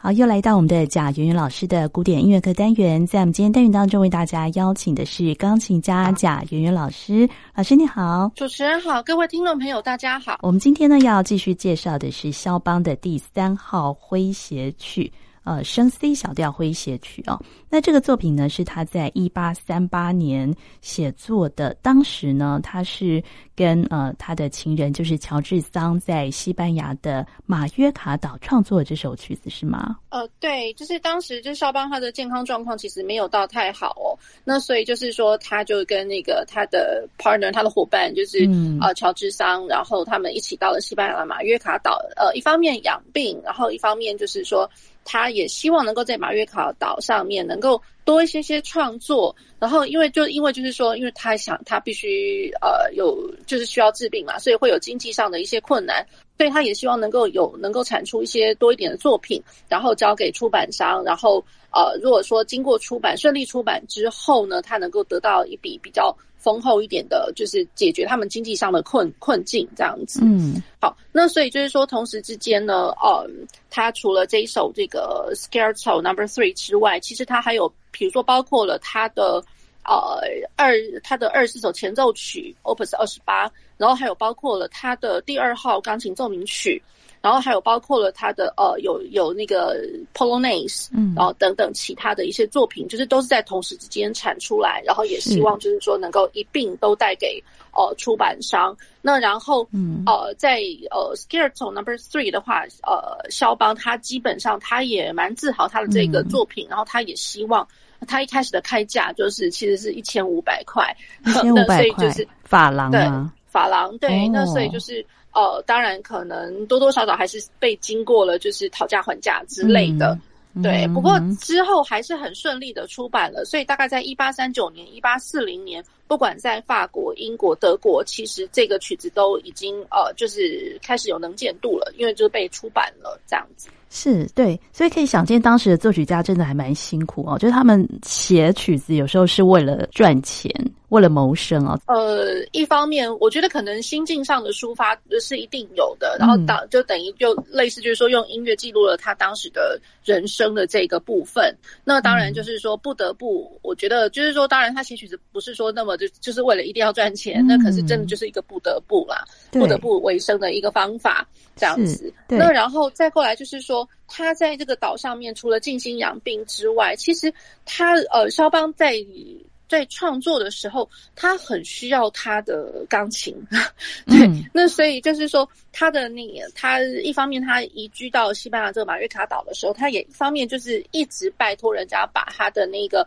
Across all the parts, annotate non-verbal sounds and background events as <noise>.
好，又来到我们的贾圆圆老师的古典音乐课单元，在我们今天单元当中，为大家邀请的是钢琴家贾圆圆老师。老师你好，主持人好，各位听众朋友大家好。我们今天呢要继续介绍的是肖邦的第三号诙谐曲。呃，升 C 小调诙谐曲哦，那这个作品呢是他在一八三八年写作的。当时呢，他是跟呃他的情人就是乔治桑在西班牙的马约卡岛创作的这首曲子，是吗？呃，对，就是当时就是肖邦他的健康状况其实没有到太好哦，那所以就是说他就跟那个他的 partner 他的伙伴就是、嗯、呃乔治桑，然后他们一起到了西班牙的马约卡岛，呃，一方面养病，然后一方面就是说。他也希望能够在马约卡岛上面能够多一些些创作，然后因为就因为就是说，因为他想他必须呃有就是需要治病嘛，所以会有经济上的一些困难，所以他也希望能够有能够产出一些多一点的作品，然后交给出版商，然后呃如果说经过出版顺利出版之后呢，他能够得到一笔比较。丰厚一点的，就是解决他们经济上的困困境，这样子。嗯，好，那所以就是说，同时之间呢，呃，他除了这一首这个 Scherzo Number Three 之外，其实他还有，比如说包括了他的呃二他的二十四首前奏曲 Opus 二十八，然后还有包括了他的第二号钢琴奏鸣曲。然后还有包括了他的呃有有那个 Polonaise，嗯，然后等等其他的一些作品，就是都是在同时之间产出来，然后也希望就是说能够一并都带给呃出版商。那然后嗯。呃在呃 Scherzo Number Three 的话，呃肖邦他基本上他也蛮自豪他的这个作品，嗯、然后他也希望他一开始的开价就是其实是一千五百块，一千五百块，就是法郎对法郎对，哦、那所以就是。呃，当然可能多多少少还是被经过了，就是讨价还价之类的，嗯、对。不过之后还是很顺利的出版了，所以大概在一八三九年、一八四零年，不管在法国、英国、德国，其实这个曲子都已经呃，就是开始有能见度了，因为就是被出版了这样子。是对，所以可以想见，当时的作曲家真的还蛮辛苦哦，就是他们写曲子有时候是为了赚钱。为了谋生啊，呃，一方面我觉得可能心境上的抒发是一定有的，然后当就等于就类似就是说用音乐记录了他当时的人生的这个部分。那当然就是说不得不，我觉得就是说，当然他写曲子不是说那么就就是为了一定要赚钱，那可是真的就是一个不得不啦，不得不为生的一个方法这样子。那然后再过来就是说，他在这个岛上面除了静心养病之外，其实他呃肖邦在。在创作的时候，他很需要他的钢琴，<laughs> 对，嗯、那所以就是说，他的那个，他一方面他移居到西班牙这个马约卡岛的时候，他也一方面就是一直拜托人家把他的那个，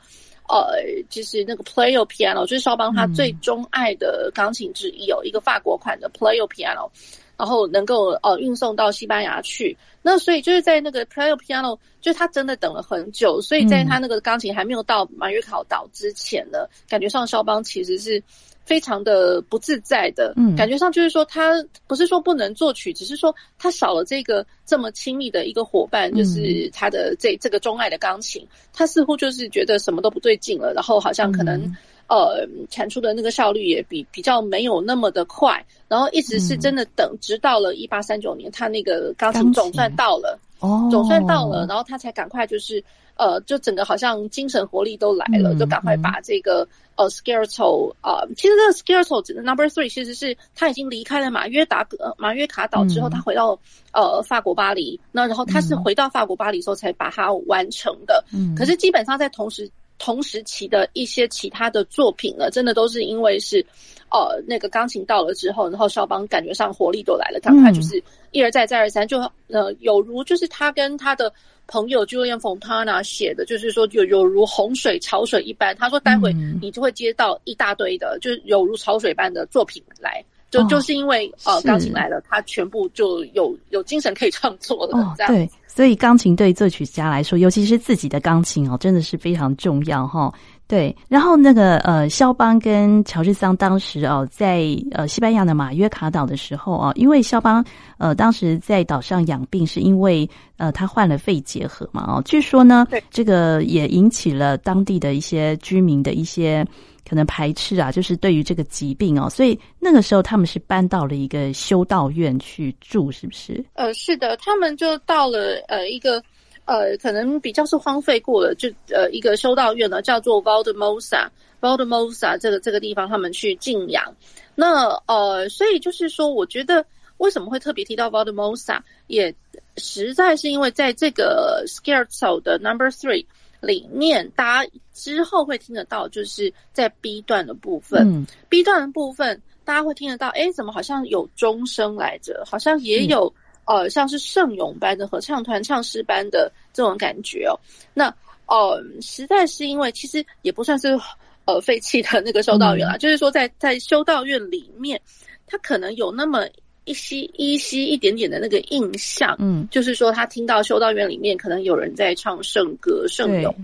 呃，就是那个 Playo Piano，就是肖邦他最钟爱的钢琴之一，有一个法国款的 Playo Piano。然后能够呃运送到西班牙去，那所以就是在那个 Playo Piano，就他真的等了很久，所以在他那个钢琴还没有到马约考岛之前呢，嗯、感觉上肖邦其实是非常的不自在的，嗯，感觉上就是说他不是说不能作曲，只是说他少了这个这么亲密的一个伙伴，就是他的这这个钟爱的钢琴，他似乎就是觉得什么都不对劲了，然后好像可能。嗯。呃，产出的那个效率也比比较没有那么的快，然后一直是真的等，直到了一八三九年，他那个钢琴。总算到了，哦，总算到了，然后他才赶快就是，呃，就整个好像精神活力都来了，就赶快把这个呃 Scarecrow 啊，其实这个 Scherzo Number Three 其实是他已经离开了马约达格马约卡岛之后，他回到呃法国巴黎，那然后他是回到法国巴黎之后才把它完成的，嗯，可是基本上在同时。同时期的一些其他的作品呢，真的都是因为是，呃，那个钢琴到了之后，然后肖邦感觉上活力都来了，赶快就是一而再再而三，就呃有如就是他跟他的朋友 Julian Fontana 写的，就是说有有如洪水潮水一般。他说待会你就会接到一大堆的，就是有如潮水般的作品来，就就是因为呃钢琴来了，他全部就有有精神可以创作了，这样。所以钢琴对作曲家来说，尤其是自己的钢琴哦，真的是非常重要哈。对，然后那个呃，肖邦跟乔治桑当时哦，在呃西班牙的马约卡岛的时候啊，因为肖邦呃当时在岛上养病，是因为呃他患了肺结核嘛哦，据说呢，对这个也引起了当地的一些居民的一些可能排斥啊，就是对于这个疾病哦，所以那个时候他们是搬到了一个修道院去住，是不是？呃，是的，他们就到了呃一个。呃，可能比较是荒废过了，就呃一个修道院呢，叫做 Valdemosa Valdemosa 这个这个地方，他们去静养。那呃，所以就是说，我觉得为什么会特别提到 Valdemosa，也实在是因为在这个 Scherzo 的 Number Three 里面，大家之后会听得到，就是在 B 段的部分，嗯，B 段的部分，大家会听得到，哎，怎么好像有钟声来着？好像也有。嗯呃，像是圣咏般的合唱团唱诗班的这种感觉哦，那呃，实在是因为其实也不算是呃废弃的那个修道院啦，嗯、就是说在在修道院里面，他可能有那么一些依稀一点点的那个印象，嗯，就是说他听到修道院里面可能有人在唱圣歌、圣咏，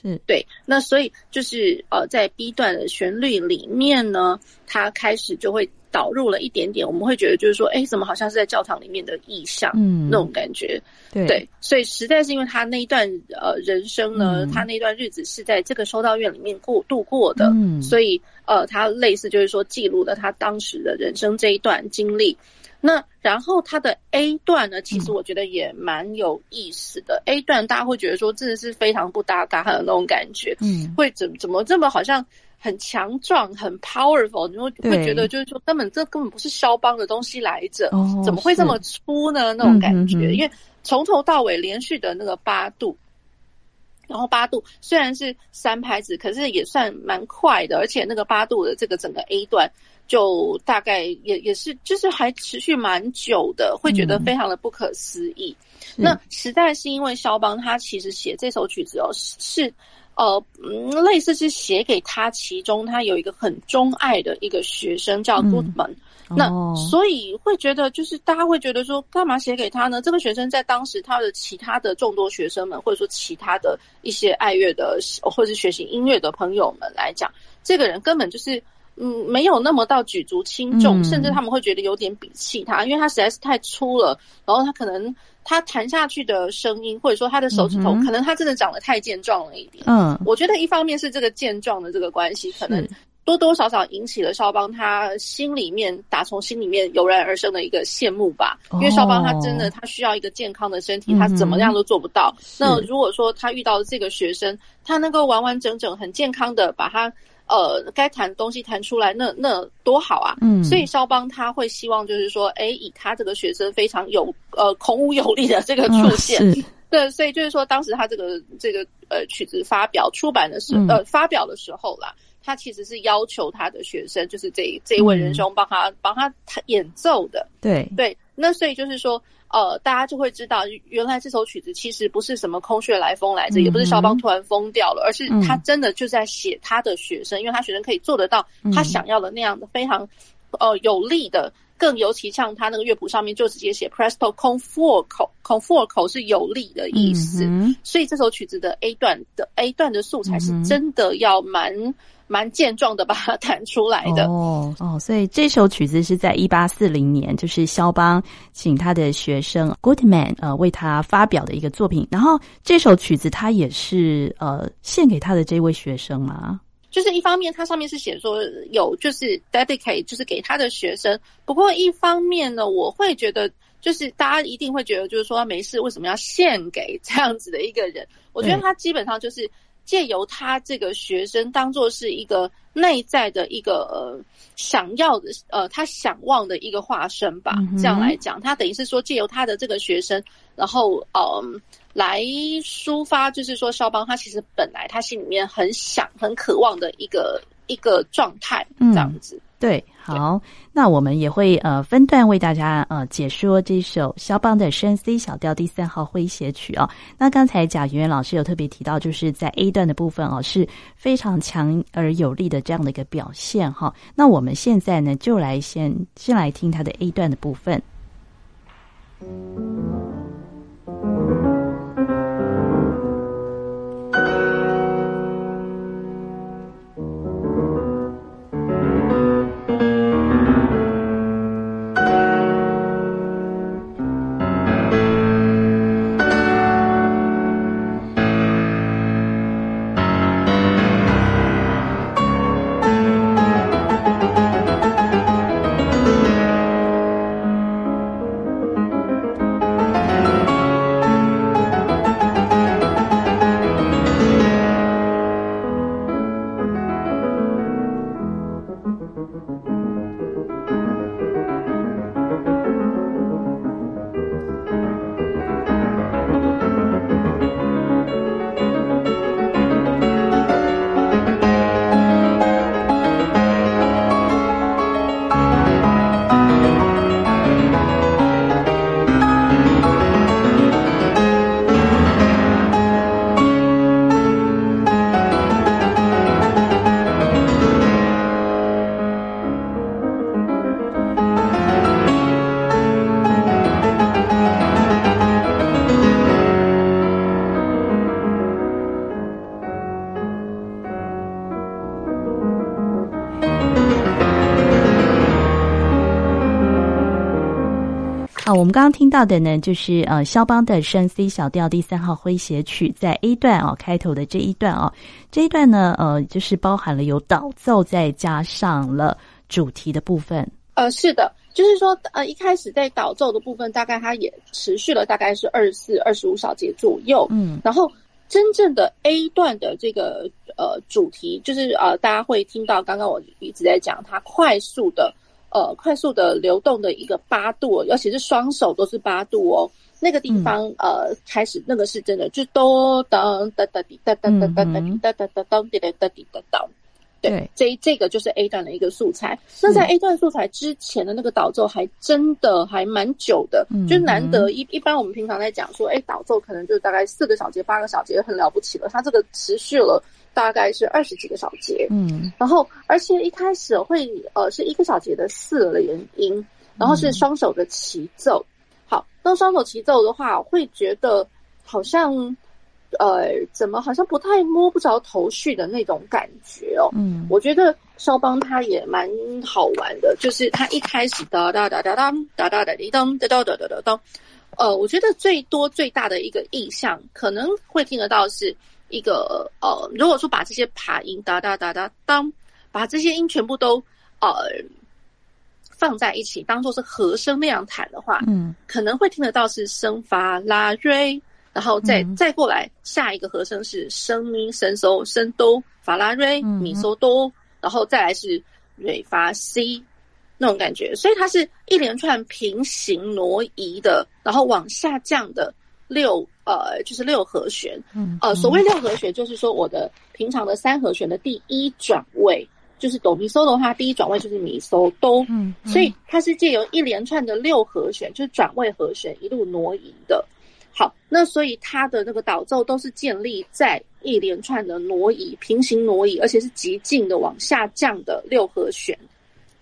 是。对，那所以就是呃，在 B 段的旋律里面呢，他开始就会。导入了一点点，我们会觉得就是说，哎，怎么好像是在教堂里面的意象，嗯，那种感觉，对，对，所以实在是因为他那一段呃人生呢，嗯、他那段日子是在这个修道院里面过度过的，嗯，所以呃，他类似就是说记录了他当时的人生这一段经历。那然后他的 A 段呢，其实我觉得也蛮有意思的。嗯、A 段大家会觉得说，真的是非常不搭嘎的那种感觉，嗯，会怎怎么这么好像。很强壮，很 powerful，你会会觉得就是说，根本这根本不是肖邦的东西来着，哦、怎么会这么粗呢？那种感觉，嗯、哼哼因为从头到尾连续的那个八度，然后八度虽然是三拍子，可是也算蛮快的，而且那个八度的这个整个 A 段就大概也也是就是还持续蛮久的，会觉得非常的不可思议。嗯、那实在是因为肖邦他其实写这首曲子哦是。呃，嗯，类似是写给他，其中他有一个很钟爱的一个学生叫 Goodman，嗯，那所以会觉得就是大家会觉得说，干嘛写给他呢？这个学生在当时他的其他的众多学生们，或者说其他的一些爱乐的或者是学习音乐的朋友们来讲，这个人根本就是。嗯，没有那么到举足轻重，嗯、甚至他们会觉得有点鄙弃他，因为他实在是太粗了。然后他可能他弹下去的声音，或者说他的手指头，嗯、可能他真的长得太健壮了一点。嗯，我觉得一方面是这个健壮的这个关系，可能多多少少引起了肖邦他心里面打从心里面油然而生的一个羡慕吧。哦、因为肖邦他真的他需要一个健康的身体，他怎么样都做不到。嗯、那如果说他遇到的这个学生，他能够完完整整很健康的把他。呃，该弹的东西弹出来，那那多好啊！嗯，所以肖邦他会希望就是说，哎，以他这个学生非常有呃孔武有力的这个出现，嗯、对，所以就是说，当时他这个这个呃曲子发表出版的时呃发表的时候啦，他其实是要求他的学生，就是这这一位仁兄帮他、嗯、帮他弹演奏的，对。对，那所以就是说。呃，大家就会知道，原来这首曲子其实不是什么空穴来风来着，嗯、也不是肖邦突然疯掉了，而是他真的就在写他的学生，嗯、因为他学生可以做得到他想要的那样的非常，呃，有力的，更尤其像他那个乐谱上面就直接写 presto con fuoco，con fuoco 是有力的意思，嗯、所以这首曲子的 A 段的 A 段的素材是真的要蛮。蛮健壮的，把它弹出来的哦哦，所以这首曲子是在一八四零年，就是肖邦请他的学生 Goodman 呃为他发表的一个作品。然后这首曲子他也是呃献给他的这位学生吗？就是一方面，它上面是写说有就是 dedicate，就是给他的学生。不过一方面呢，我会觉得就是大家一定会觉得就是说没事，为什么要献给 <laughs> 这样子的一个人？我觉得他基本上就是。借由他这个学生当做是一个内在的一个呃想要的呃他想望的一个化身吧，嗯、这样来讲，他等于是说借由他的这个学生，然后嗯、呃、来抒发，就是说肖邦他其实本来他心里面很想很渴望的一个一个状态，这样子。嗯对，好，那我们也会呃分段为大家呃解说这首肖邦的升 C 小调第三号诙谐曲哦。那刚才贾圆圆老师有特别提到，就是在 A 段的部分哦是非常强而有力的这样的一个表现哈、哦。那我们现在呢就来先先来听他的 A 段的部分。们刚刚听到的呢，就是呃，肖邦的升 C 小调第三号诙谐曲，在 A 段哦开头的这一段哦，这一段呢，呃，就是包含了有导奏，再加上了主题的部分。呃，是的，就是说，呃，一开始在导奏的部分，大概它也持续了大概是二十四、二十五小节左右。嗯，然后真正的 A 段的这个呃主题，就是呃，大家会听到刚刚我一直在讲它快速的。呃，快速的流动的一个八度，而且是双手都是八度哦。那个地方，呃，开始那个是真的，就哆噔噔噔滴噔噔噔噔噔滴噔噔噔咚滴噔滴噔咚。对，这这个就是 A 段的一个素材。那在 A 段素材之前的那个导奏还真的还蛮久的，就难得一一般我们平常在讲说，哎，导奏可能就大概四个小节、八个小节，很了不起了。它这个持续了。大概是二十几个小节，嗯，然后而且一开始会呃是一个小节的四连音，然后是双手的齐奏。好，那双手齐奏的话，会觉得好像呃怎么好像不太摸不着头绪的那种感觉哦。嗯，我觉得肖邦他也蛮好玩的，就是他一开始哒哒哒哒当哒哒哒滴当哒哒哒哒哒当，呃，我觉得最多最大的一个印象可能会听得到是。一个呃，如果说把这些爬音哒哒哒哒当，把这些音全部都呃放在一起，当做是和声那样弹的话，嗯，可能会听得到是升发拉瑞，然后再、嗯、再过来下一个和声是升咪升嗦升哆发拉瑞咪嗦哆，然后再来是瑞发西那种感觉，所以它是一连串平行挪移的，然后往下降的。六呃，就是六和弦。嗯，呃，所谓六和弦，就是说我的平常的三和弦的第一转位，就是哆咪嗦的话，第一转位就是咪嗦哆。嗯，所以它是借由一连串的六和弦，就是转位和弦一路挪移的。好，那所以它的那个导奏都是建立在一连串的挪移、平行挪移，而且是极尽的往下降的六和弦，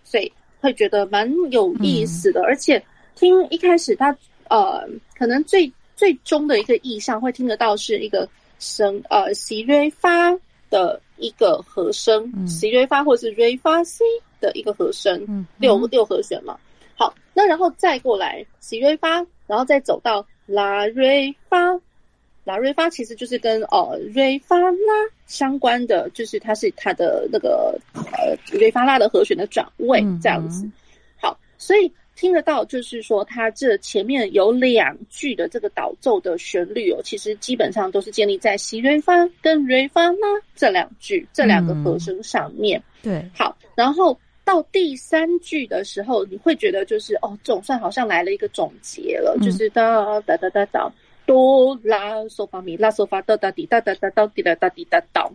所以会觉得蛮有意思的。嗯、而且听一开始它呃，可能最最终的一个意象会听得到是一个声呃西瑞发的一个和声西瑞发或者是瑞发西的一个和声，嗯、六六和弦嘛。好，那然后再过来西瑞发，然后再走到拉瑞发，拉瑞发其实就是跟哦瑞发拉相关的，就是它是它的那个呃瑞发拉的和弦的转位这样子。好，所以。听得到，就是说，它这前面有两句的这个导奏的旋律哦，其实基本上都是建立在西瑞发跟瑞发呢这两句这两个和声上面。嗯、对，好，然后到第三句的时候，你会觉得就是哦，总算好像来了一个总结了，嗯、就是哒哒哒哒哒哆拉嗦发咪拉嗦发哒哒滴哒哒哒哒滴哒哒滴哒哒，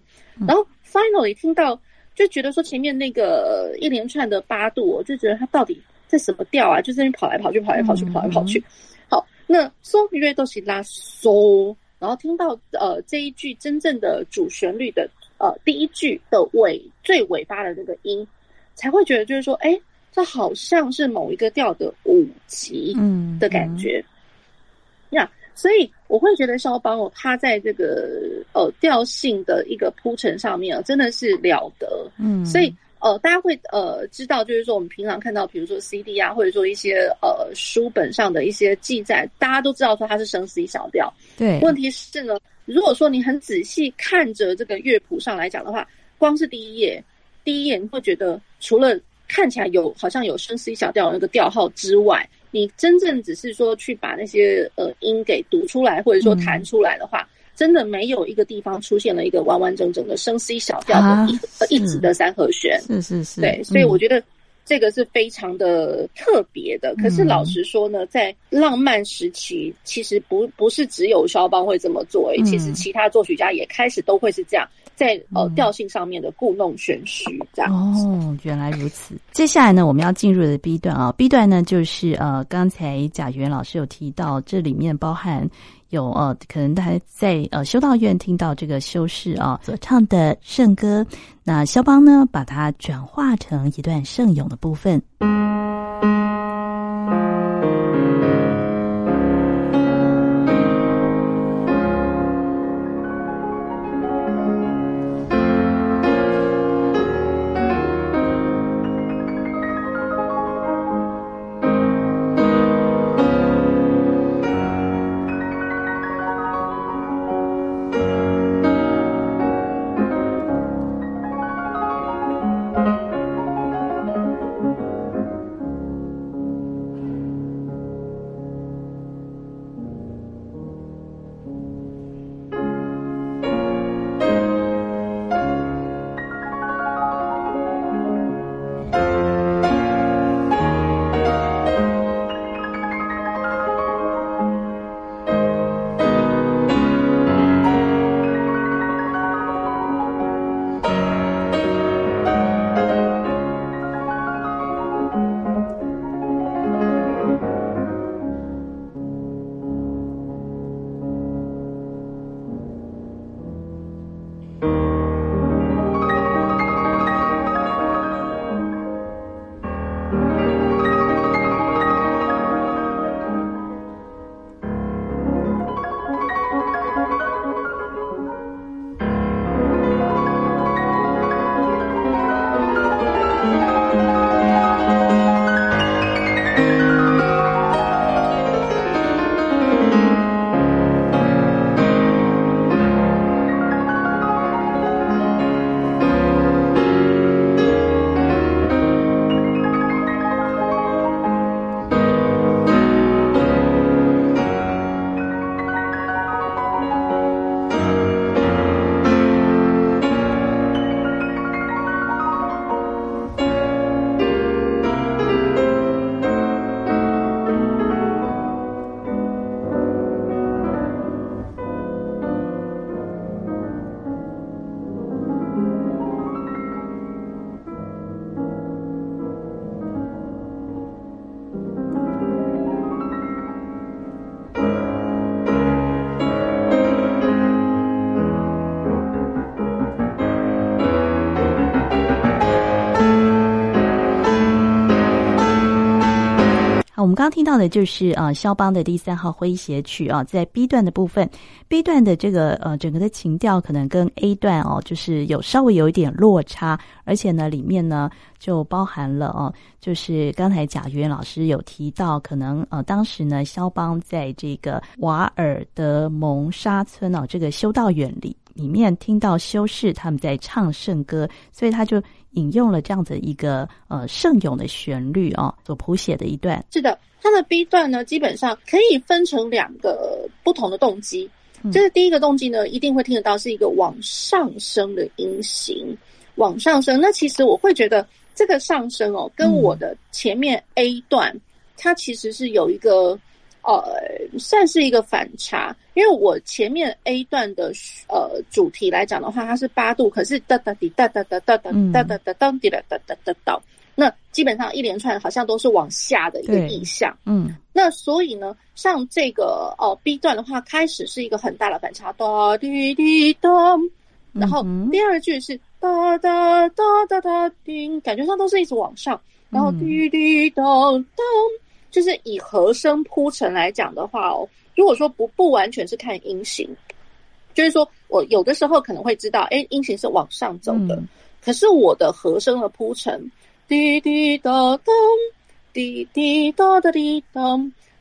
然后 finally 听到就觉得说前面那个一连串的八度，我就觉得它到底。这什么调啊？就在那边跑来跑去，跑来跑去，跑来跑去。好，那嗦咪瑞哆西拉嗦，然后听到呃这一句真正的主旋律的呃第一句的尾最尾巴的那个音，才会觉得就是说，哎，这好像是某一个调的五级嗯的感觉。呀、嗯嗯 yeah，所以我会觉得肖邦哦，他在这个呃调性的一个铺陈上面啊，真的是了得。嗯，所以。呃，大家会呃知道，就是说我们平常看到，比如说 CD 啊，或者说一些呃书本上的一些记载，大家都知道说它是升 C 小调。对，问题是呢，如果说你很仔细看着这个乐谱上来讲的话，光是第一页，第一页你会觉得除了看起来有好像有升 C 小调那个调号之外，你真正只是说去把那些呃音给读出来，或者说弹出来的话。嗯真的没有一个地方出现了一个完完整整的升 C 小调的一、啊、一直的三和弦，是是是，对，所以我觉得这个是非常的特别的。嗯、可是老实说呢，在浪漫时期，其实不不是只有肖邦会这么做，嗯、其实其他作曲家也开始都会是这样，在呃调性上面的故弄玄虚这样。哦，原来如此。接下来呢，我们要进入的 B 段啊，B 段呢就是呃，刚才贾元老师有提到，这里面包含。有呃，可能大家在呃修道院听到这个修士啊所唱的圣歌，那肖邦呢把它转化成一段圣咏的部分。我们刚刚听到的就是呃肖邦的第三号诙谐曲啊，在 B 段的部分，B 段的这个呃整个的情调可能跟 A 段哦，就是有稍微有一点落差，而且呢里面呢就包含了哦，就是刚才贾元老师有提到，可能呃当时呢肖邦在这个瓦尔德蒙沙村哦这个修道院里里面听到修士他们在唱圣歌，所以他就。引用了这样子一个呃圣咏的旋律哦，所谱写的一段。是的，它的 B 段呢，基本上可以分成两个不同的动机。这是第一个动机呢，一定会听得到是一个往上升的音型，往上升。那其实我会觉得这个上升哦，跟我的前面 A 段，它其实是有一个。呃，算是一个反差，因为我前面 A 段的呃主题来讲的话，它是八度，可是哒哒滴哒哒哒哒哒哒哒哒哒滴哒哒哒哒哒，那基本上一连串好像都是往下的一个意象，嗯，那所以呢，像这个哦 B 段的话，开始是一个很大的反差，哒滴滴哒，然后第二句是哒哒哒哒哒叮，感觉上都是一直往上，然后滴滴哒哒。就是以和声铺陈来讲的话哦，如果说不不完全是看音型，就是说我有的时候可能会知道，哎，音型是往上走的，嗯、可是我的和声的铺陈，滴滴答答，滴滴答答滴答，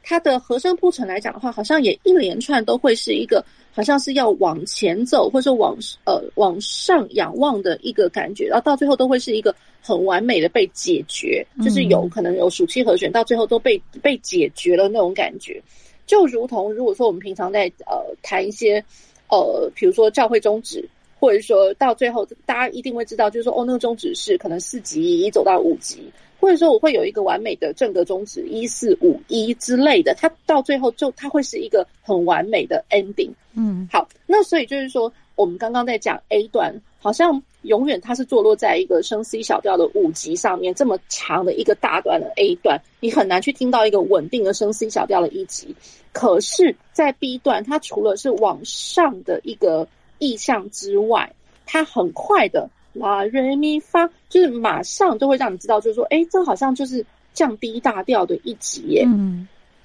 它的和声铺陈来讲的话，好像也一连串都会是一个。好像是要往前走，或者说往呃往上仰望的一个感觉，然后到最后都会是一个很完美的被解决，就是有可能有暑期和弦，到最后都被被解决了那种感觉，就如同如果说我们平常在呃谈一些呃，比如说教会宗旨，或者说到最后大家一定会知道，就是说哦，那个宗旨是可能四级一走到五级。或者说我会有一个完美的正格宗旨一四五一之类的，它到最后就它会是一个很完美的 ending。嗯，好，那所以就是说，我们刚刚在讲 A 段，好像永远它是坐落在一个升 C 小调的五级上面，这么长的一个大段的 A 段，你很难去听到一个稳定的升 C 小调的一级。可是，在 B 段，它除了是往上的一个意象之外，它很快的。哇瑞咪发，就是马上就会让你知道，就是说，哎，这好像就是降低大调的一级耶。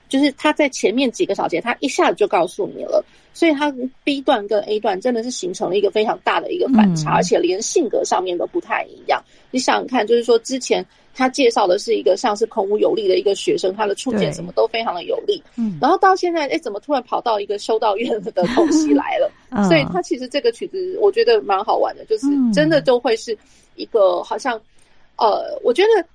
就是他在前面几个小节，他一下子就告诉你了，所以他 B 段跟 A 段真的是形成了一个非常大的一个反差，嗯、而且连性格上面都不太一样。你想想看，就是说之前。他介绍的是一个像是孔武有力的一个学生，他的触键什么都非常的有力。嗯，然后到现在，哎，怎么突然跑到一个修道院的东西来了？<laughs> 嗯、所以他其实这个曲子我觉得蛮好玩的，就是真的都会是一个好像，呃，我觉得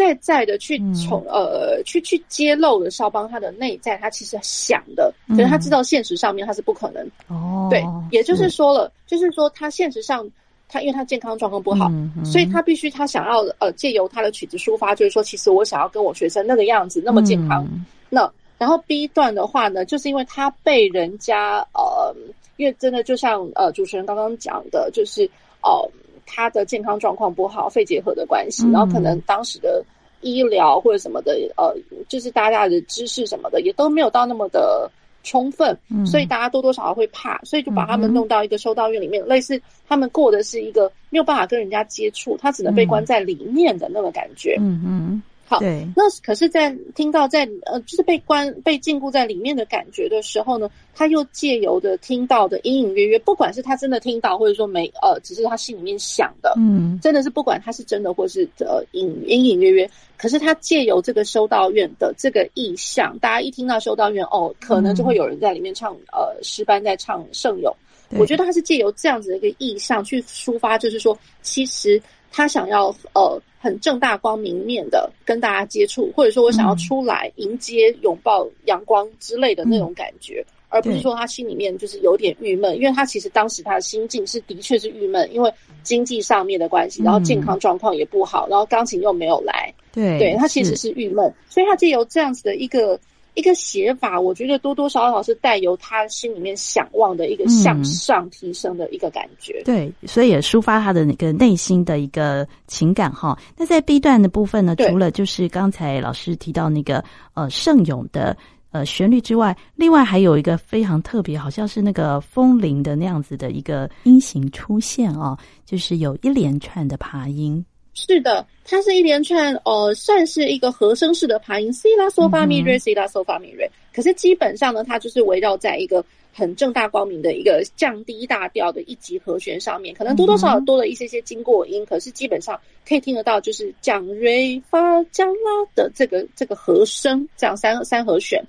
在在的去从呃去去揭露的肖邦他的内在，他其实想的，可是他知道现实上面他是不可能。哦，对，也就是说了，就是说他现实上。他因为他健康状况不好，嗯嗯、所以他必须他想要呃借由他的曲子抒发，就是说其实我想要跟我学生那个样子那么健康。嗯、那然后 B 段的话呢，就是因为他被人家呃，因为真的就像呃主持人刚刚讲的，就是哦、呃、他的健康状况不好，肺结核的关系，嗯、然后可能当时的医疗或者什么的呃，就是大家的知识什么的也都没有到那么的。充分，所以大家多多少少会怕，所以就把他们弄到一个修道院里面，类似他们过的是一个没有办法跟人家接触，他只能被关在里面的那个感觉。嗯嗯。好，对。那可是，在听到在呃，就是被关被禁锢在里面的感觉的时候呢，他又借由的听到的隐隐约约，不管是他真的听到，或者说没呃，只是他心里面想的，嗯，真的是不管他是真的或是呃隐隐隐约约，可是他借由这个修道院的这个意象，大家一听到修道院哦，可能就会有人在里面唱呃诗班在唱圣咏，我觉得他是借由这样子的一个意象去抒发，就是说其实他想要呃。很正大光明面的跟大家接触，或者说我想要出来迎接、拥抱阳光之类的那种感觉，嗯、而不是说他心里面就是有点郁闷，因为他其实当时他的心境是的确是郁闷，因为经济上面的关系，然后健康状况也不好，然后钢琴又没有来，对，对他其实是郁闷，所以他借由这样子的一个。一个写法，我觉得多多少少是带有他心里面想望的一个向上提升的一个感觉。嗯、对，所以也抒发他的那个内心的一个情感哈。那在 B 段的部分呢，除了就是刚才老师提到那个呃盛勇的呃旋律之外，另外还有一个非常特别，好像是那个风铃的那样子的一个音型出现啊，就是有一连串的爬音。是的，它是一连串，呃，算是一个和声式的爬音，C 拉嗦发咪瑞，C 拉嗦发咪瑞。可是基本上呢，它就是围绕在一个很正大光明的一个降低大调的一级和弦上面，可能多多少少多了一些些经过音，可是基本上可以听得到，就是降瑞发降拉的这个这个和声，这样三三和弦。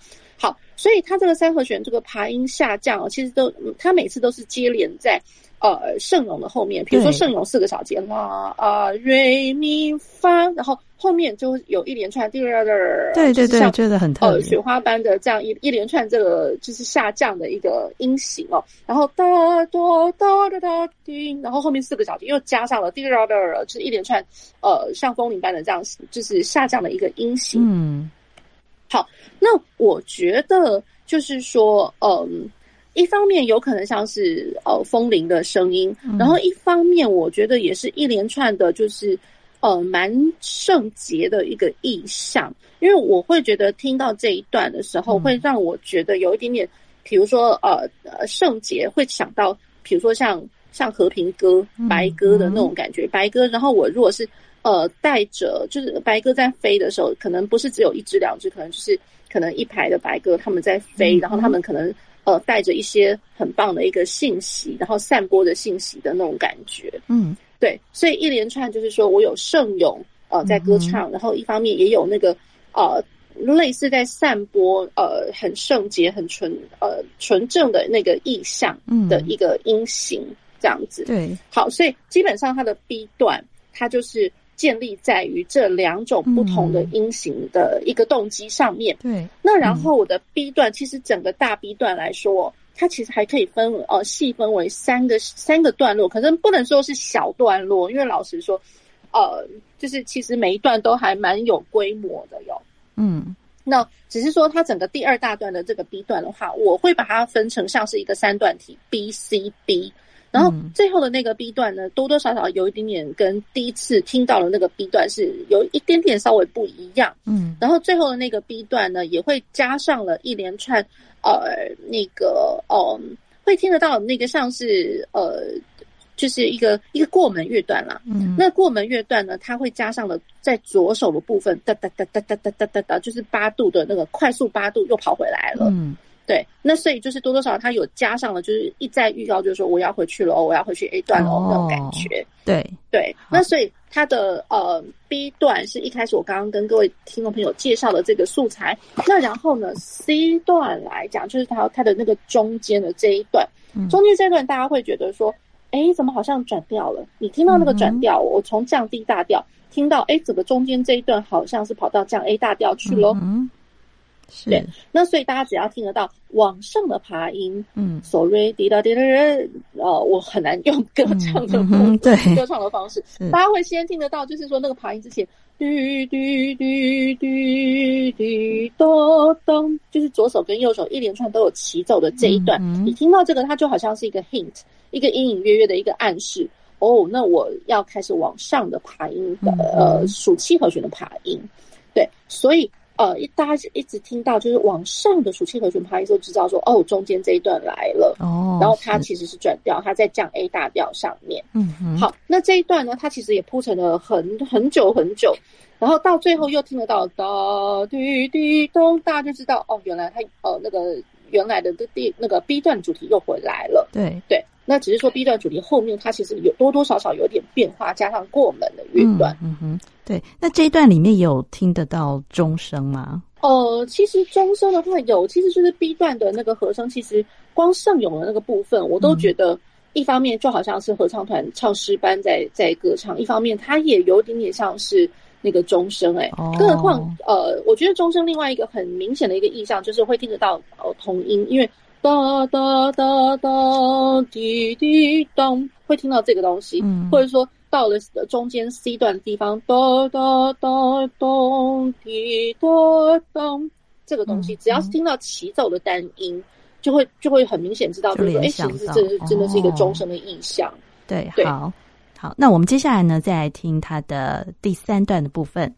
好，所以它这个三和弦这个爬音下降，其实都它每次都是接连在。呃，圣咏的后面，比如说圣咏四个小节，啦啊瑞咪发，然后后面就有一连串，对对对，觉得很特别，呃，雪花般的这样一一连串这个就是下降的一个音型哦，然后哒哒哒哒哒叮，然后后面四个小节又加上了滴啦啦，就是一连串呃像风铃般的这样就是下降的一个音型。嗯，好，那我觉得就是说，嗯。一方面有可能像是呃风铃的声音，然后一方面我觉得也是一连串的，就是呃蛮圣洁的一个意象，因为我会觉得听到这一段的时候，会让我觉得有一点点，比如说呃呃圣洁，会想到比如说像像和平鸽、白鸽的那种感觉，白鸽。然后我如果是呃带着，就是白鸽在飞的时候，可能不是只有一只两只，可能就是可能一排的白鸽他们在飞，然后他们可能。呃，带着一些很棒的一个信息，然后散播着信息的那种感觉，嗯，对，所以一连串就是说我有圣咏呃在歌唱，嗯、然后一方面也有那个呃类似在散播呃很圣洁、很纯呃纯正的那个意象的一个音型，这样子，对，好，所以基本上它的 B 段它就是。建立在于这两种不同的音型的一个动机上面。对、嗯，那然后我的 B 段，其实整个大 B 段来说，它其实还可以分呃细分为三个三个段落，可是不能说是小段落，因为老实说，呃，就是其实每一段都还蛮有规模的哟。嗯，那只是说它整个第二大段的这个 B 段的话，我会把它分成像是一个三段体 B C B。然后最后的那个 B 段呢，多多少少有一点点跟第一次听到的那个 B 段是有一点点稍微不一样。嗯，然后最后的那个 B 段呢，也会加上了一连串呃那个呃会听得到那个像是呃就是一个一个过门乐段啦。嗯，那过门乐段呢，它会加上了在左手的部分哒哒哒哒哒哒哒哒哒，就是八度的那个快速八度又跑回来了。嗯。对，那所以就是多多少少他有加上了，就是一再预告，就是说我要回去了哦，我要回去 A 段了哦，那种感觉。对对，那所以他的呃 B 段是一开始我刚刚跟各位听众朋友介绍的这个素材，那然后呢 C 段来讲，就是他他的那个中间的这一段，中间这一段大家会觉得说，哎，怎么好像转调了？你听到那个转调，我从降 D 大调听到，哎，整个中间这一段好像是跑到降 A 大调去喽。是对，那所以大家只要听得到往上的爬音，嗯，所瑞滴答滴答，呃，我很难用歌唱的、嗯、对。歌唱的方式，大家会先听得到，就是说那个爬音之前，嘟嘟嘟嘟嘟咚咚，就是左手跟右手一连串都有齐奏的这一段，嗯、你听到这个，它就好像是一个 hint，一个隐隐约约的一个暗示，哦，那我要开始往上的爬音的，呃，属七和弦的爬音，对，所以。呃，一大家一直听到就是往上的属性和弦拍音，就知道说哦，中间这一段来了哦。然后它其实是转调，它在降 A 大调上面。嗯哼，好，那这一段呢，它其实也铺陈了很很久很久，然后到最后又听得到哒滴滴咚，大家就知道哦，原来它呃那个原来的第那个 B 段主题又回来了。对对。那只是说 B 段主题后面它其实有多多少少有点变化，加上过门的乐段。嗯，嗯哼，对。那这一段里面有听得到钟声吗？呃，其实钟声的话有，其实就是 B 段的那个和声，其实光圣咏的那个部分，我都觉得一方面就好像是合唱团唱诗班在在歌唱，一方面它也有点点像是那个钟声。哎，更何况呃，我觉得钟声另外一个很明显的一个意象就是会听得到呃同音，因为。哒哒哒哒滴滴咚，会听到这个东西，嗯、或者说到了中间 C 段的地方，哒哒哒咚滴哒咚，这个东西只要是听到齐奏的单音，嗯、就会就会很明显知道，就是说，哎，其实这是真的是一个钟声的意象。哦、对，对，好，好，那我们接下来呢，再来听他的第三段的部分。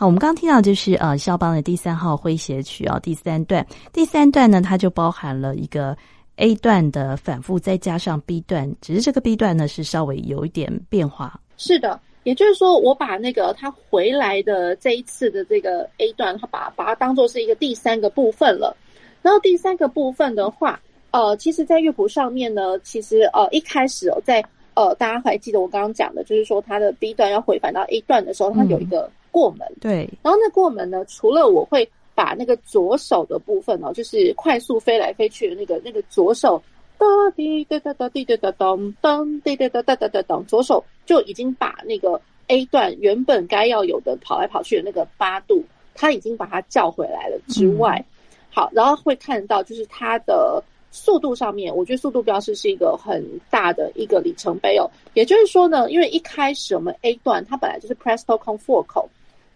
好，我们刚刚听到就是呃，肖邦的第三号诙谐曲啊，第三段，第三段呢，它就包含了一个 A 段的反复，再加上 B 段，只是这个 B 段呢是稍微有一点变化。是的，也就是说，我把那个他回来的这一次的这个 A 段，他把把它当做是一个第三个部分了。然后第三个部分的话，呃，其实在乐谱上面呢，其实呃一开始哦，在呃大家还记得我刚刚讲的，就是说它的 B 段要回返到 A 段的时候，它有一个。过门，对，然后那过门呢，除了我会把那个左手的部分哦，就是快速飞来飞去的那个那个左手，哒滴哒哒哒滴哒哒咚咚滴哒哒哒哒哒咚，左手就已经把那个 A 段原本该要有的跑来跑去的那个八度，他已经把它叫回来了之外，好，然后会看到就是它的。速度上面，我觉得速度标示是一个很大的一个里程碑哦。也就是说呢，因为一开始我们 A 段它本来就是 Presto con Fuoco，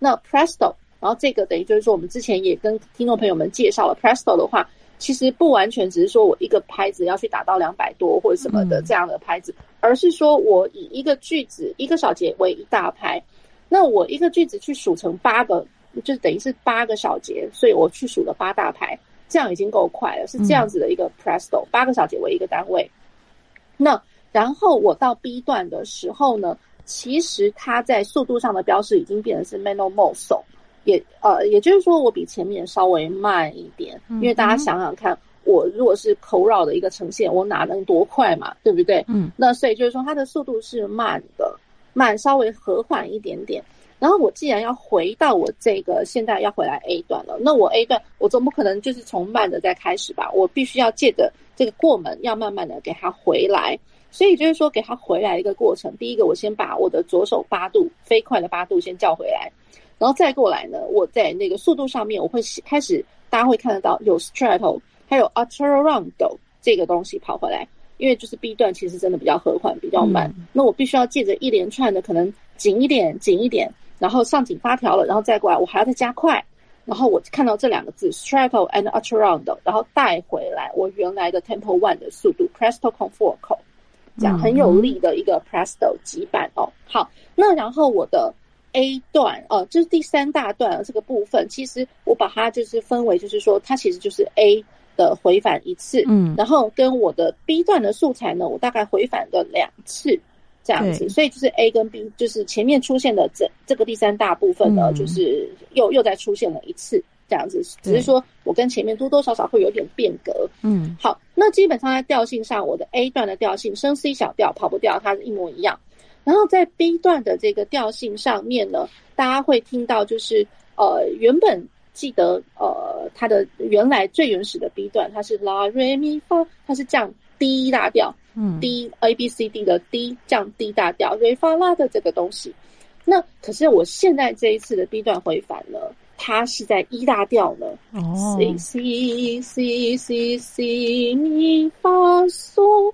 那 Presto，然后这个等于就是说我们之前也跟听众朋友们介绍了 Presto 的话，其实不完全只是说我一个拍子要去打到两百多或者什么的这样的拍子，嗯，而是说我以一个句子一个小节为一大拍，那我一个句子去数成八个，就等于是八个小节，所以我去数了八大拍。这样已经够快了，是这样子的一个 presto，八个小节为一个单位。那然后我到 B 段的时候呢，其实它在速度上的标示已经变成是 meno mosso，也呃，也就是说我比前面稍微慢一点，因为大家想想看，我如果是口绕的一个呈现，我哪能多快嘛，对不对？嗯，那所以就是说它的速度是慢的，慢稍微和缓一点点。然后我既然要回到我这个现在要回来 A 段了，那我 A 段我总不可能就是从慢的再开始吧？我必须要借着这个过门，要慢慢的给它回来。所以就是说，给他回来一个过程。第一个，我先把我的左手八度飞快的八度先叫回来，然后再过来呢，我在那个速度上面，我会开始大家会看得到有 straddle，还有 atturando 这个东西跑回来，因为就是 B 段其实真的比较和缓，比较慢。嗯、那我必须要借着一连串的可能紧一点，紧一点。然后上紧发条了，然后再过来，我还要再加快。然后我看到这两个字 straddle and atturando，然后带回来我原来的 tempo one 的速度 presto con fuoco，这样很有力的一个 presto 急板哦。好，那然后我的 A 段哦、呃，就是第三大段这个部分，其实我把它就是分为，就是说它其实就是 A 的回返一次，嗯，然后跟我的 B 段的素材呢，我大概回返了两次。这样子，所以就是 A 跟 B，就是前面出现的这这个第三大部分呢，嗯、就是又又再出现了一次，这样子，只是说我跟前面多多少少会有点变革。嗯，好，那基本上在调性上，我的 A 段的调性升 C 小调跑不掉，它是一模一样。然后在 B 段的这个调性上面呢，大家会听到就是呃，原本记得呃，它的原来最原始的 B 段，它是拉瑞咪发，它是降 D 大调。嗯，D A B C D 的 D 降 D 大调瑞发拉的这个东西，那可是我现在这一次的 B 段回返呢，它是在一大调呢。哦，C C C C C 咪发嗦，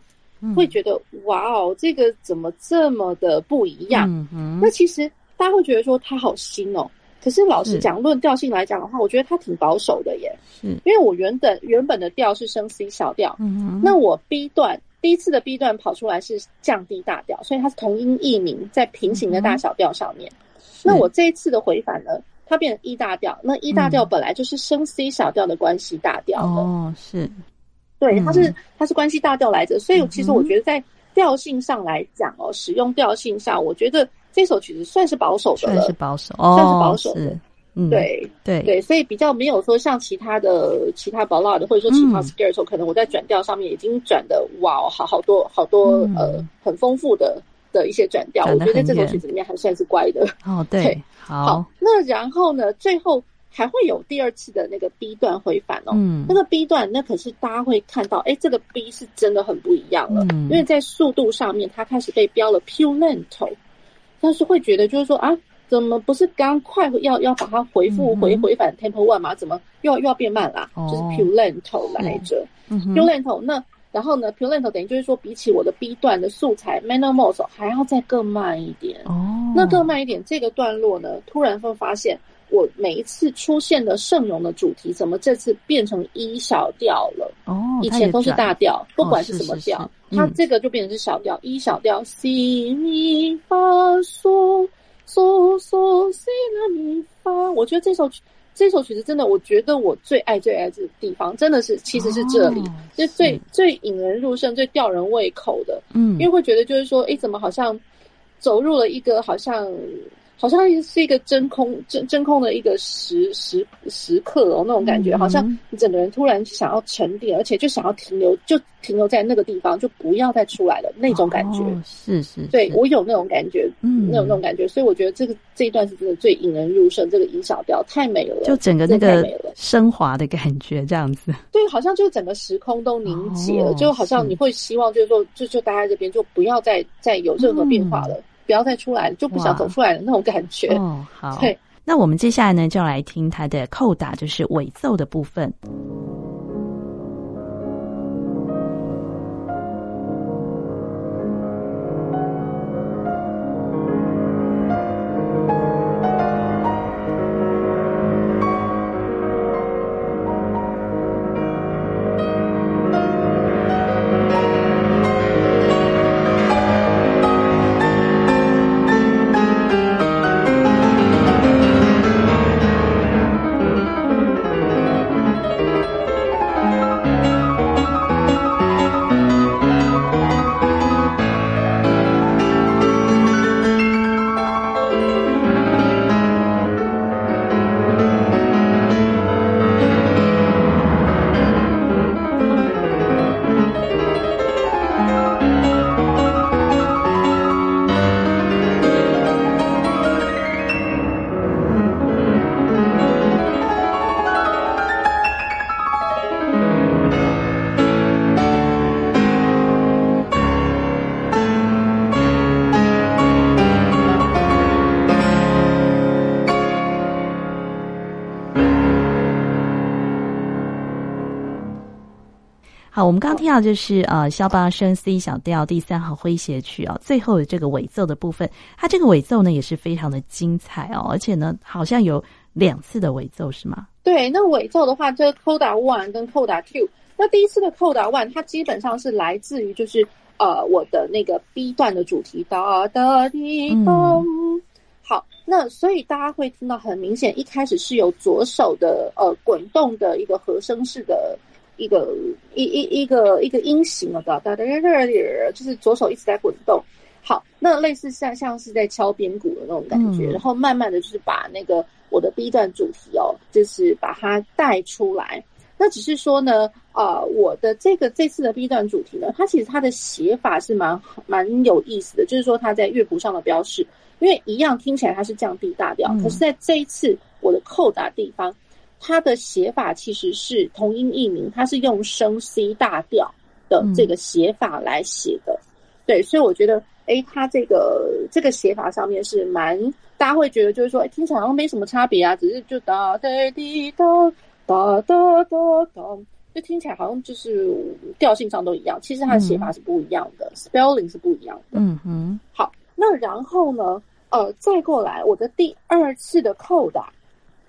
会觉得哇哦，这个怎么这么的不一样？那其实大家会觉得说它好新哦，可是老实讲，论调性来讲的话，我觉得它挺保守的耶。嗯，因为我原本原本的调是升 C 小调，嗯，那我 B 段。第一次的 B 段跑出来是降 D 大调，所以它是同音异名，在平行的大小调上面。嗯、那我这一次的回返呢，它变成 E 大调。那 E 大调本来就是升 C 小调的关系大调的。哦，是，对，它是它是关系大调来着。所以其实我觉得在调性上来讲哦，使用调性上，我觉得这首曲子算是保守的了，算是保守，哦、算是保守的。嗯，对对对，所以比较没有说像其他的其他 ballad 或者说其他 scherzo，可能我在转调上面已经转的哇，好好多好多呃很丰富的的一些转调，我觉得这首曲子里面还算是乖的。哦，<laughs> 对，好。好，那然后呢，最后还会有第二次的那个 B 段回返哦。嗯，那个 B 段那可是大家会看到，哎，这个 B 是真的很不一样了，嗯，因为在速度上面它开始被标了 più lento，但是会觉得就是说啊，怎么不是刚快要要把它回复回回返 tempo one 吗？怎么又要又要变慢啦？哦，就是 più lento 来着，嗯，più lento 那。然后呢，più lento 等于就是说，比起我的 B 段的素材 meno mosso 还要再更慢一点。哦，那更慢一点，这个段落呢，突然会发现，我每一次出现的圣咏的主题，怎么这次变成 E 小调了？哦，以前都是大调，不管是什么调，哦、它这个就变成是小调一、嗯、小调，Si mi fa sol sol sol si la mi fa。我觉得这首曲。这首曲子真的，我觉得我最爱最爱这个地方，真的是其实是这里，就、哦、最最引人入胜、最吊人胃口的。嗯，因为会觉得就是说，哎，怎么好像走入了一个好像。好像是一个真空真真空的一个时时时刻哦，那种感觉，好像你整个人突然想要沉淀，而且就想要停留，就停留在那个地方，就不要再出来了那种感觉。哦、是是，是，对我有那种感觉，嗯，那种那种感觉，所以我觉得这个这一段是真的最引人入胜，这个尹小调太美了，就整个那个升华的感觉这样子。对，好像就整个时空都凝结了，哦、就好像你会希望就是说，就就待在这边，就不要再再有任何变化了。嗯不要再出来了，就不想走出来的那种感觉。哦，<laughs> 好。对，那我们接下来呢，就要来听他的扣打，就是尾奏的部分。我们刚刚听到就是呃，肖邦升 C 小调第三号诙谐曲啊，最后的这个尾奏的部分，它这个尾奏呢也是非常的精彩哦，而且呢好像有两次的尾奏是吗？对，那尾奏的话，这个 Coda One 跟 Coda Two，那第一次的 Coda One 它基本上是来自于就是呃我的那个 B 段的主题哒哒滴咚，好，那所以大家会听到很明显，一开始是有左手的呃滚动的一个和声式的。一个一一一个一个音型了，哒哒哒哒哒，就是左手一直在滚动。好，那类似像像是在敲边鼓的那种感觉，嗯、然后慢慢的就是把那个我的 B 段主题哦，就是把它带出来。那只是说呢，啊、呃，我的这个这次的 B 段主题呢，它其实它的写法是蛮蛮有意思的，就是说它在乐谱上的标示，因为一样听起来它是降低大调，嗯、可是在这一次我的扣打地方。它的写法其实是同音异名，它是用升 C 大调的这个写法来写的，嗯、对，所以我觉得，哎，它这个这个写法上面是蛮，大家会觉得就是说，诶，听起来好像没什么差别啊，只是就哒哒滴哒哒哒哒哒，就听起来好像就是调性上都一样，其实它的写法是不一样的，嗯，spelling 是不一样的。嗯哼，好，那然后呢，呃，再过来我的第二次的扣打。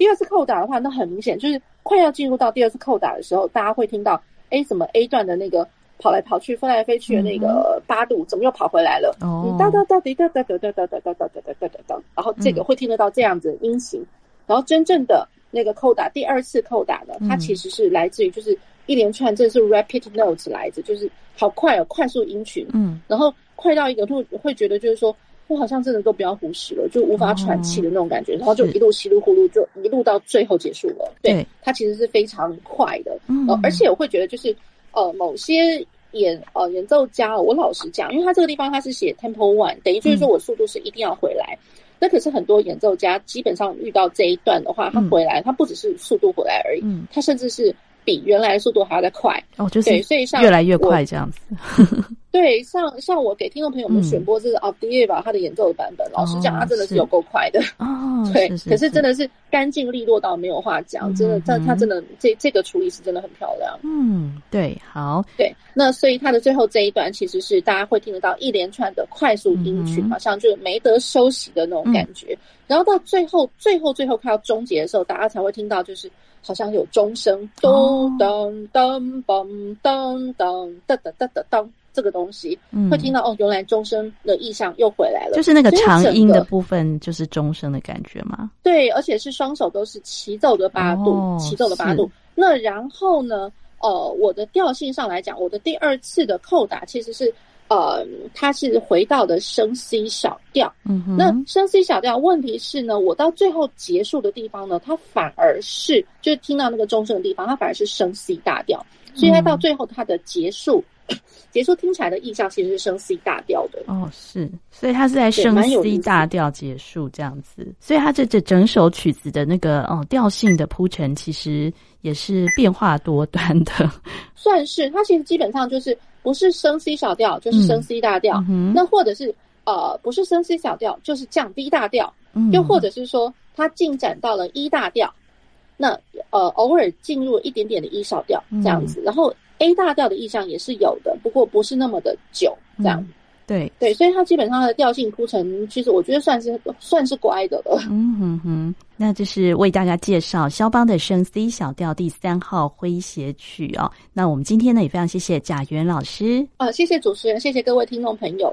第二次扣打的话，那很明显就是快要进入到第二次扣打的时候，大家会听到，哎，怎么 A 段的那个跑来跑去、飞来飞去的那个八度，怎么又跑回来了？哦，哒哒哒滴哒哒哒哒哒哒哒哒哒哒哒哒，然后这个会听得到这样子的音型。然后真正的那个扣打，第二次扣打呢，它其实是来自于就是一连串，这是 rapid notes 来着，就是好快哦，快速音群。嗯，然后快到一个会会觉得就是说。我好像真的都不要呼吸了，就无法喘气的那种感觉，哦、然后就一路稀里呼噜，就一路到最后结束了。对，对它其实是非常快的，嗯、呃，而且我会觉得就是呃，某些演呃演奏家，我老实讲，因为他这个地方他是写 tempo one，等于就是说我速度是一定要回来。嗯、那可是很多演奏家基本上遇到这一段的话，他回来，他不只是速度回来而已，嗯，他甚至是比原来的速度还要再快。哦，就是对，所以像越来越快这样子。<laughs> 对，像像我给听众朋友们选播这个奥迪耶吧，他的演奏的版本，老实讲，他真的是有够快的。哦，对，<laughs> 可是真的是干净利落到没有话讲，真的，但他真的这这个处理是真的很漂亮。嗯，对，好，对，那所以他的最后这一段其实是大家会听得到一连串的快速音群，好像就是没得休息的那种感觉。然后到最后最后最后快要终结的时候，大家才会听到就是好像有钟声，咚咚咚咚咚咚哒哒哒哒咚。这个东西嗯会听到、嗯、哦，原来钟声的意象又回来了，就是那个长音的部分，就是钟声的感觉吗？对，而且是双手都是齐奏的八度，哦、齐奏的八度。那然后呢，呃，我的调性上来讲，我的第二次的扣打其实是呃，它是回到的升 C 小调。嗯哼，那升 C 小调，问题是呢，我到最后结束的地方呢，它反而是就是听到那个钟声的地方，它反而是升 C 大调，所以它到最后它的结束。嗯 <coughs> 结束听起来的印象其实是升 C 大调的。哦，是，所以它是在升 C 大调结束这样子，所以它这这整首曲子的那个哦调性的铺陈其实也是变化多端的，<laughs> 算是它其实基本上就是不是升 C 小调就是升 C 大调，嗯、那或者是呃不是升 C 小调就是降 D 大调，嗯、又或者是说它进展到了 E 大调，那呃偶尔进入一点点的 E 小调这样子，嗯、然后。A 大调的意象也是有的，不过不是那么的久，这样。嗯、对对，所以它基本上的调性铺陈，其实我觉得算是算是乖的了。嗯哼哼，那这是为大家介绍肖邦的升 C 小调第三号诙谐曲哦。那我们今天呢也非常谢谢贾元老师啊，谢谢主持人，谢谢各位听众朋友。